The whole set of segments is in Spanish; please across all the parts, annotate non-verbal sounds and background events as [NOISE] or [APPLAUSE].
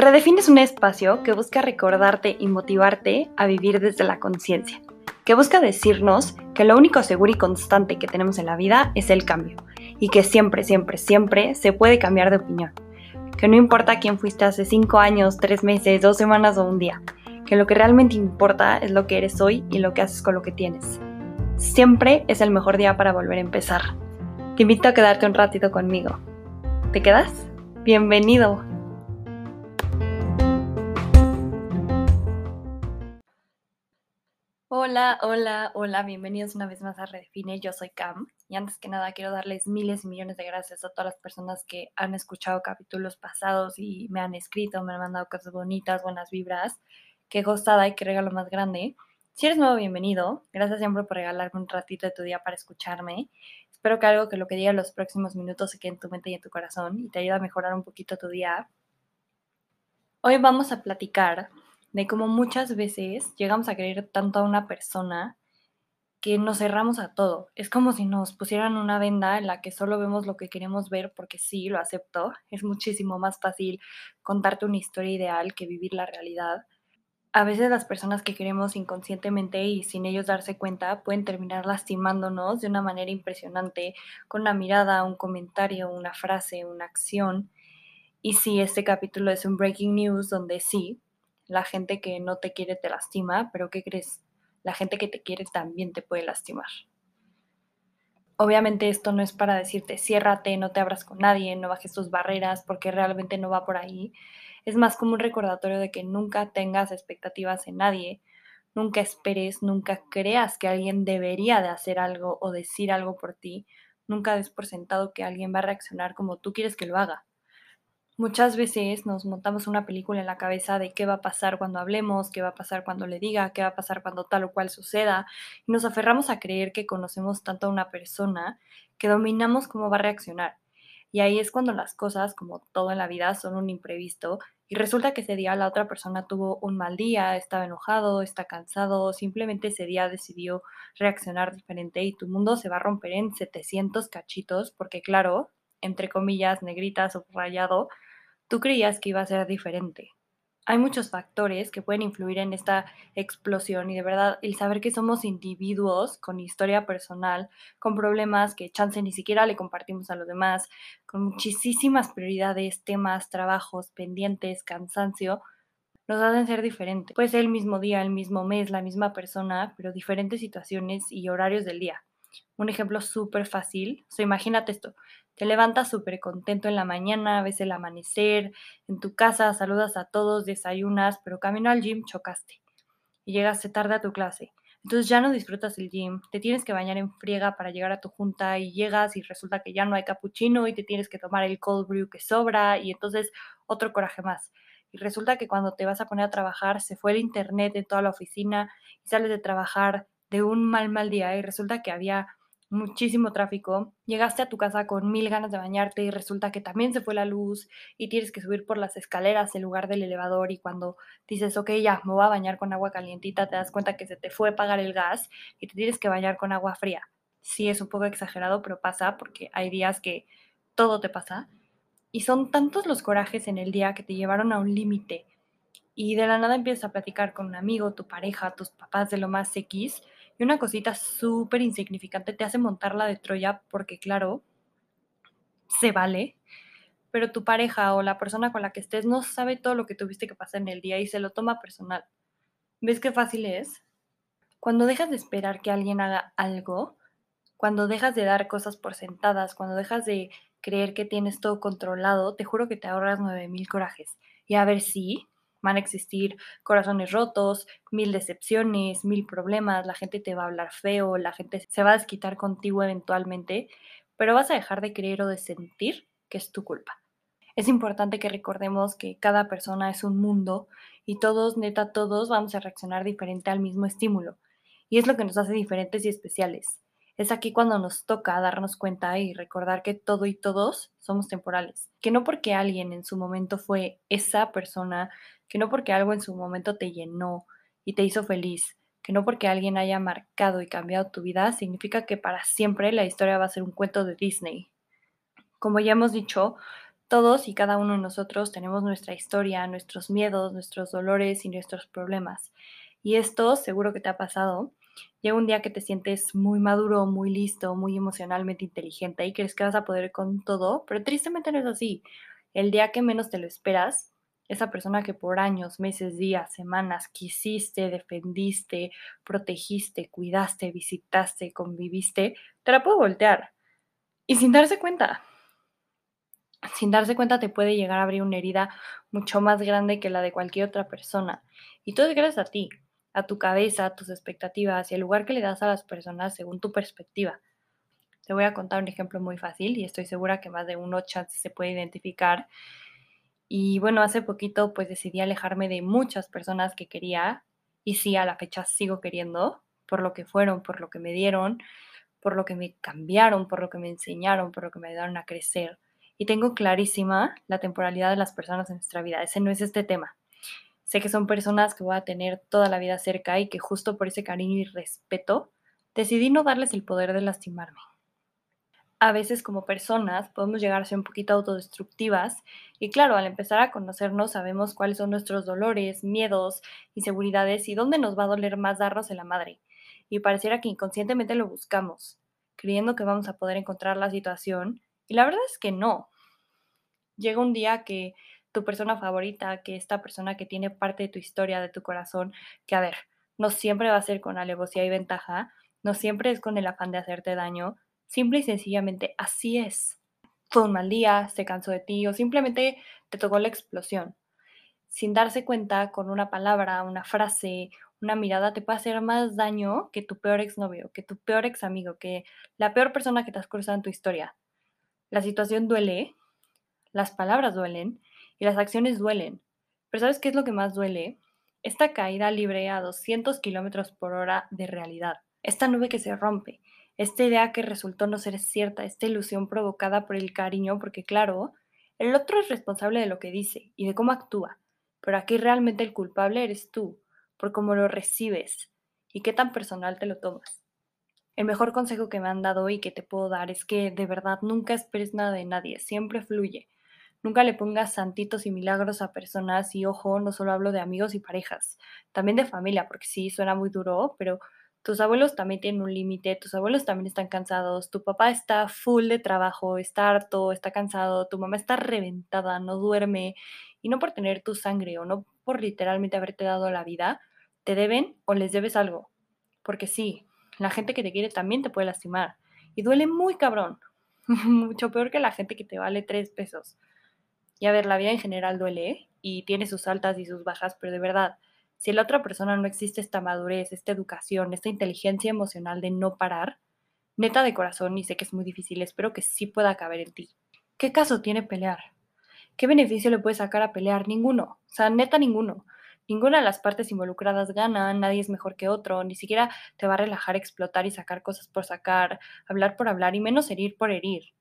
Redefine es un espacio que busca recordarte y motivarte a vivir desde la conciencia, que busca decirnos que lo único seguro y constante que tenemos en la vida es el cambio, y que siempre, siempre, siempre se puede cambiar de opinión, que no importa quién fuiste hace 5 años, 3 meses, 2 semanas o un día, que lo que realmente importa es lo que eres hoy y lo que haces con lo que tienes. Siempre es el mejor día para volver a empezar. Te invito a quedarte un ratito conmigo. ¿Te quedas? Bienvenido. Hola, hola, hola, bienvenidos una vez más a Redefine, yo soy Cam y antes que nada quiero darles miles y millones de gracias a todas las personas que han escuchado capítulos pasados y me han escrito, me han mandado cosas bonitas, buenas vibras, qué gozada y qué regalo más grande. Si eres nuevo, bienvenido, gracias siempre por regalarme un ratito de tu día para escucharme. Espero que algo que lo que diga en los próximos minutos se quede en tu mente y en tu corazón y te ayude a mejorar un poquito tu día. Hoy vamos a platicar de cómo muchas veces llegamos a creer tanto a una persona que nos cerramos a todo. Es como si nos pusieran una venda en la que solo vemos lo que queremos ver porque sí, lo acepto. Es muchísimo más fácil contarte una historia ideal que vivir la realidad. A veces las personas que queremos inconscientemente y sin ellos darse cuenta pueden terminar lastimándonos de una manera impresionante con una mirada, un comentario, una frase, una acción. Y sí, este capítulo es un breaking news donde sí, la gente que no te quiere te lastima, pero ¿qué crees? La gente que te quiere también te puede lastimar. Obviamente esto no es para decirte ciérrate, no te abras con nadie, no bajes tus barreras, porque realmente no va por ahí. Es más como un recordatorio de que nunca tengas expectativas en nadie, nunca esperes, nunca creas que alguien debería de hacer algo o decir algo por ti, nunca des por sentado que alguien va a reaccionar como tú quieres que lo haga. Muchas veces nos montamos una película en la cabeza de qué va a pasar cuando hablemos, qué va a pasar cuando le diga, qué va a pasar cuando tal o cual suceda, y nos aferramos a creer que conocemos tanto a una persona que dominamos cómo va a reaccionar. Y ahí es cuando las cosas, como todo en la vida, son un imprevisto y resulta que ese día la otra persona tuvo un mal día, estaba enojado, está cansado, simplemente ese día decidió reaccionar diferente y tu mundo se va a romper en 700 cachitos porque claro, entre comillas, negritas o rayado, tú creías que iba a ser diferente. Hay muchos factores que pueden influir en esta explosión y de verdad el saber que somos individuos con historia personal, con problemas que chance ni siquiera le compartimos a los demás, con muchísimas prioridades, temas, trabajos, pendientes, cansancio, nos hacen ser diferentes. Puede ser el mismo día, el mismo mes, la misma persona, pero diferentes situaciones y horarios del día. Un ejemplo súper fácil, o imagínate esto, te levantas súper contento en la mañana, ves el amanecer, en tu casa saludas a todos, desayunas, pero camino al gym chocaste y llegaste tarde a tu clase. Entonces ya no disfrutas el gym, te tienes que bañar en friega para llegar a tu junta y llegas y resulta que ya no hay capuchino y te tienes que tomar el cold brew que sobra y entonces otro coraje más. Y resulta que cuando te vas a poner a trabajar se fue el internet en toda la oficina y sales de trabajar de un mal mal día y resulta que había muchísimo tráfico, llegaste a tu casa con mil ganas de bañarte y resulta que también se fue la luz y tienes que subir por las escaleras en lugar del elevador y cuando dices, ok, ya, me voy a bañar con agua calientita, te das cuenta que se te fue pagar el gas y te tienes que bañar con agua fría. Sí, es un poco exagerado, pero pasa porque hay días que todo te pasa y son tantos los corajes en el día que te llevaron a un límite y de la nada empiezas a platicar con un amigo, tu pareja, tus papás de lo más X y una cosita súper insignificante te hace montar la de Troya porque, claro, se vale, pero tu pareja o la persona con la que estés no sabe todo lo que tuviste que pasar en el día y se lo toma personal. ¿Ves qué fácil es? Cuando dejas de esperar que alguien haga algo, cuando dejas de dar cosas por sentadas, cuando dejas de creer que tienes todo controlado, te juro que te ahorras 9000 corajes. Y a ver si Van a existir corazones rotos, mil decepciones, mil problemas, la gente te va a hablar feo, la gente se va a desquitar contigo eventualmente, pero vas a dejar de creer o de sentir que es tu culpa. Es importante que recordemos que cada persona es un mundo y todos, neta, todos vamos a reaccionar diferente al mismo estímulo. Y es lo que nos hace diferentes y especiales. Es aquí cuando nos toca darnos cuenta y recordar que todo y todos somos temporales. Que no porque alguien en su momento fue esa persona, que no porque algo en su momento te llenó y te hizo feliz, que no porque alguien haya marcado y cambiado tu vida, significa que para siempre la historia va a ser un cuento de Disney. Como ya hemos dicho, Todos y cada uno de nosotros tenemos nuestra historia, nuestros miedos, nuestros dolores y nuestros problemas. Y esto seguro que te ha pasado. Llega un día que te sientes muy maduro, muy listo, muy emocionalmente inteligente y crees que vas a poder con todo, pero tristemente no es así. El día que menos te lo esperas, esa persona que por años, meses, días, semanas quisiste, defendiste, protegiste, cuidaste, visitaste, conviviste, te la puede voltear. Y sin darse cuenta sin darse cuenta te puede llegar a abrir una herida mucho más grande que la de cualquier otra persona. Y todo es gracias a ti, a tu cabeza, a tus expectativas y el lugar que le das a las personas según tu perspectiva. Te voy a contar un ejemplo muy fácil y estoy segura que más de uno chance se puede identificar. Y bueno, hace poquito pues decidí alejarme de muchas personas que quería y sí, a la fecha sigo queriendo por lo que fueron, por lo que me dieron, por lo que me cambiaron, por lo que me enseñaron, por lo que me ayudaron a crecer y tengo clarísima la temporalidad de las personas en nuestra vida. Ese no es este tema. Sé que son personas que voy a tener toda la vida cerca y que justo por ese cariño y respeto decidí no darles el poder de lastimarme. A veces como personas podemos llegar a ser un poquito autodestructivas y claro, al empezar a conocernos sabemos cuáles son nuestros dolores, miedos, inseguridades y dónde nos va a doler más darnos en la madre. Y pareciera que inconscientemente lo buscamos, creyendo que vamos a poder encontrar la situación y la verdad es que no. Llega un día que tu persona favorita, que esta persona que tiene parte de tu historia, de tu corazón, que a ver, no siempre va a ser con alevosía y ventaja, no siempre es con el afán de hacerte daño, simple y sencillamente así es. Fue un mal día, se cansó de ti o simplemente te tocó la explosión. Sin darse cuenta, con una palabra, una frase, una mirada te puede hacer más daño que tu peor exnovio, que tu peor ex amigo, que la peor persona que te has cruzado en tu historia. La situación duele, las palabras duelen y las acciones duelen. Pero ¿sabes qué es lo que más duele? Esta caída libre a 200 kilómetros por hora de realidad. Esta nube que se rompe. Esta idea que resultó no ser cierta. Esta ilusión provocada por el cariño, porque claro, el otro es responsable de lo que dice y de cómo actúa. Pero aquí realmente el culpable eres tú, por cómo lo recibes y qué tan personal te lo tomas. El mejor consejo que me han dado y que te puedo dar es que de verdad nunca esperes nada de nadie, siempre fluye. Nunca le pongas santitos y milagros a personas y ojo, no solo hablo de amigos y parejas, también de familia, porque sí, suena muy duro, pero tus abuelos también tienen un límite, tus abuelos también están cansados, tu papá está full de trabajo, está harto, está cansado, tu mamá está reventada, no duerme, y no por tener tu sangre o no por literalmente haberte dado la vida, te deben o les debes algo. Porque sí, la gente que te quiere también te puede lastimar. Y duele muy cabrón. [LAUGHS] Mucho peor que la gente que te vale tres pesos. Y a ver, la vida en general duele ¿eh? y tiene sus altas y sus bajas, pero de verdad, si la otra persona no existe esta madurez, esta educación, esta inteligencia emocional de no parar, neta de corazón, y sé que es muy difícil, espero que sí pueda caber en ti. ¿Qué caso tiene pelear? ¿Qué beneficio le puedes sacar a pelear? Ninguno. O sea, neta ninguno. Ninguna de las partes involucradas gana, nadie es mejor que otro, ni siquiera te va a relajar explotar y sacar cosas por sacar, hablar por hablar y menos herir por herir.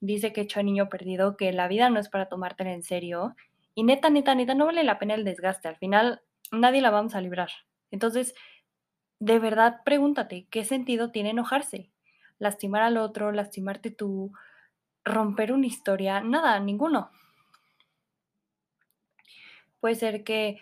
Dice que hecho a niño perdido que la vida no es para tomártela en serio y neta, neta, neta, no vale la pena el desgaste. Al final nadie la vamos a librar. Entonces, de verdad pregúntate, ¿qué sentido tiene enojarse? Lastimar al otro, lastimarte tú, romper una historia, nada, ninguno. Puede ser que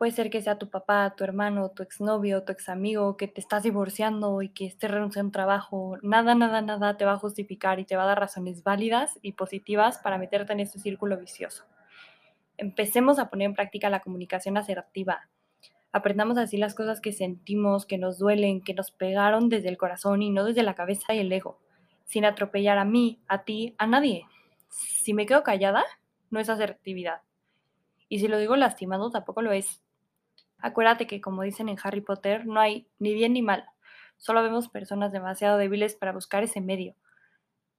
Puede ser que sea tu papá, tu hermano, tu exnovio, tu examigo, que te estás divorciando y que estés renunciando a un trabajo. Nada, nada, nada te va a justificar y te va a dar razones válidas y positivas para meterte en este círculo vicioso. Empecemos a poner en práctica la comunicación asertiva. Aprendamos a decir las cosas que sentimos, que nos duelen, que nos pegaron desde el corazón y no desde la cabeza y el ego, sin atropellar a mí, a ti, a nadie. Si me quedo callada, no es asertividad. Y si lo digo lastimado, tampoco lo es. Acuérdate que, como dicen en Harry Potter, no hay ni bien ni mal. Solo vemos personas demasiado débiles para buscar ese medio.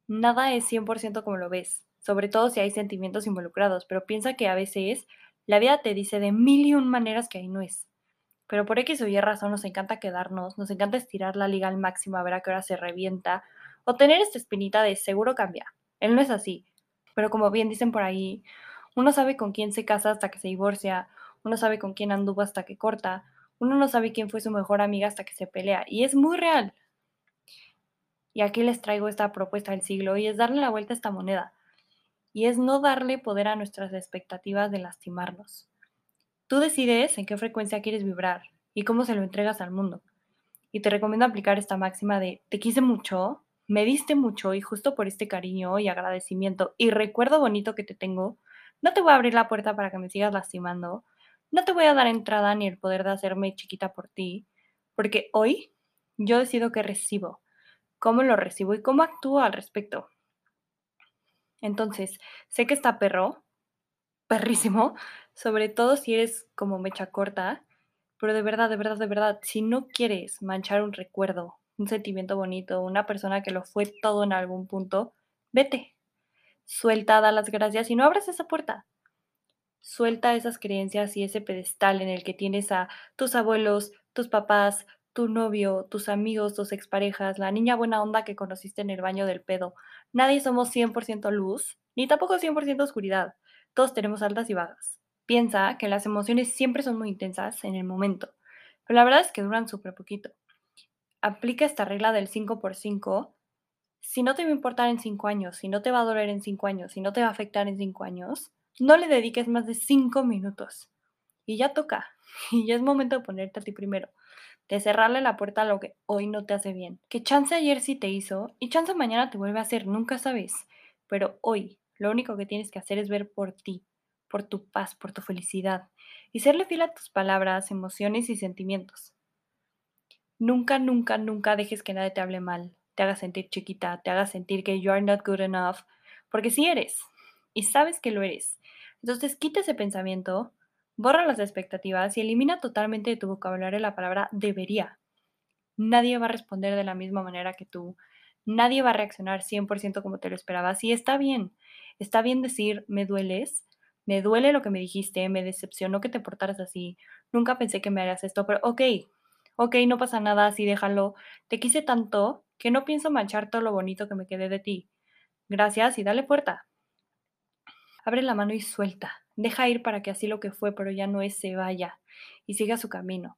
Nada es 100% como lo ves, sobre todo si hay sentimientos involucrados, pero piensa que a veces la vida te dice de mil y un maneras que ahí no es. Pero por X o Y razón nos encanta quedarnos, nos encanta estirar la liga al máximo a ver a qué hora se revienta, o tener esta espinita de seguro cambia. Él no es así. Pero como bien dicen por ahí, uno sabe con quién se casa hasta que se divorcia, uno sabe con quién anduvo hasta que corta, uno no sabe quién fue su mejor amiga hasta que se pelea, y es muy real. Y aquí les traigo esta propuesta del siglo y es darle la vuelta a esta moneda. Y es no darle poder a nuestras expectativas de lastimarnos. Tú decides en qué frecuencia quieres vibrar y cómo se lo entregas al mundo. Y te recomiendo aplicar esta máxima de te quise mucho, me diste mucho y justo por este cariño y agradecimiento y recuerdo bonito que te tengo, no te voy a abrir la puerta para que me sigas lastimando, no te voy a dar entrada ni el poder de hacerme chiquita por ti, porque hoy yo decido qué recibo, cómo lo recibo y cómo actúo al respecto. Entonces, sé que está perro, perrísimo, sobre todo si eres como mecha corta, pero de verdad, de verdad, de verdad, si no quieres manchar un recuerdo, un sentimiento bonito, una persona que lo fue todo en algún punto, vete. Suelta, da las gracias y no abres esa puerta. Suelta esas creencias y ese pedestal en el que tienes a tus abuelos, tus papás, tu novio, tus amigos, tus exparejas, la niña buena onda que conociste en el baño del pedo. Nadie somos 100% luz, ni tampoco 100% oscuridad. Todos tenemos altas y bajas. Piensa que las emociones siempre son muy intensas en el momento, pero la verdad es que duran súper poquito. Aplica esta regla del 5 por 5. Si no te va a importar en 5 años, si no te va a doler en 5 años, si no te va a afectar en 5 años, no le dediques más de 5 minutos. Y ya toca. [LAUGHS] Y ya es momento de ponerte a ti primero. De cerrarle la puerta a lo que hoy no te hace bien. Que chance ayer sí te hizo y chance mañana te vuelve a hacer, nunca sabes. Pero hoy lo único que tienes que hacer es ver por ti, por tu paz, por tu felicidad y serle fiel a tus palabras, emociones y sentimientos. Nunca, nunca, nunca dejes que nadie te hable mal, te haga sentir chiquita, te haga sentir que you are not good enough, porque sí eres y sabes que lo eres. Entonces quita ese pensamiento, borra las expectativas y elimina totalmente de tu vocabulario la palabra debería. Nadie va a responder de la misma manera que tú. Nadie va a reaccionar 100% como te lo esperabas y está bien. Está bien decir, me dueles, me duele lo que me dijiste, me decepcionó que te portaras así, nunca pensé que me harías esto, pero ok, ok, no pasa nada, así déjalo. Te quise tanto que no pienso manchar todo lo bonito que me quedé de ti. Gracias y dale puerta. Abre la mano y suelta. Deja ir para que así lo que fue, pero ya no es, se vaya y siga su camino.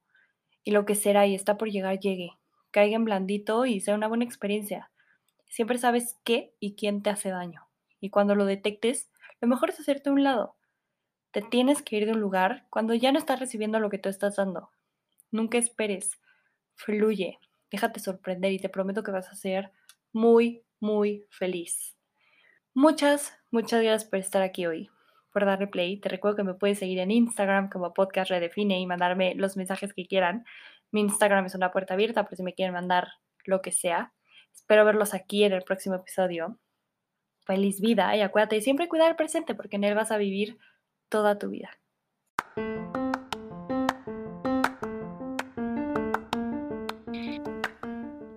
Y lo que será y está por llegar, llegue. Caiga en blandito y sea una buena experiencia. Siempre sabes qué y quién te hace daño. Y cuando lo detectes, lo mejor es hacerte a un lado. Te tienes que ir de un lugar cuando ya no estás recibiendo lo que tú estás dando. Nunca esperes. Fluye. Déjate sorprender y te prometo que vas a ser muy, muy feliz. Muchas, muchas gracias por estar aquí hoy, por darle play. Te recuerdo que me puedes seguir en Instagram como podcast redefine y mandarme los mensajes que quieran. Mi Instagram es una puerta abierta por si me quieren mandar lo que sea. Espero verlos aquí en el próximo episodio feliz vida y acuérdate siempre cuidar el presente porque en él vas a vivir toda tu vida.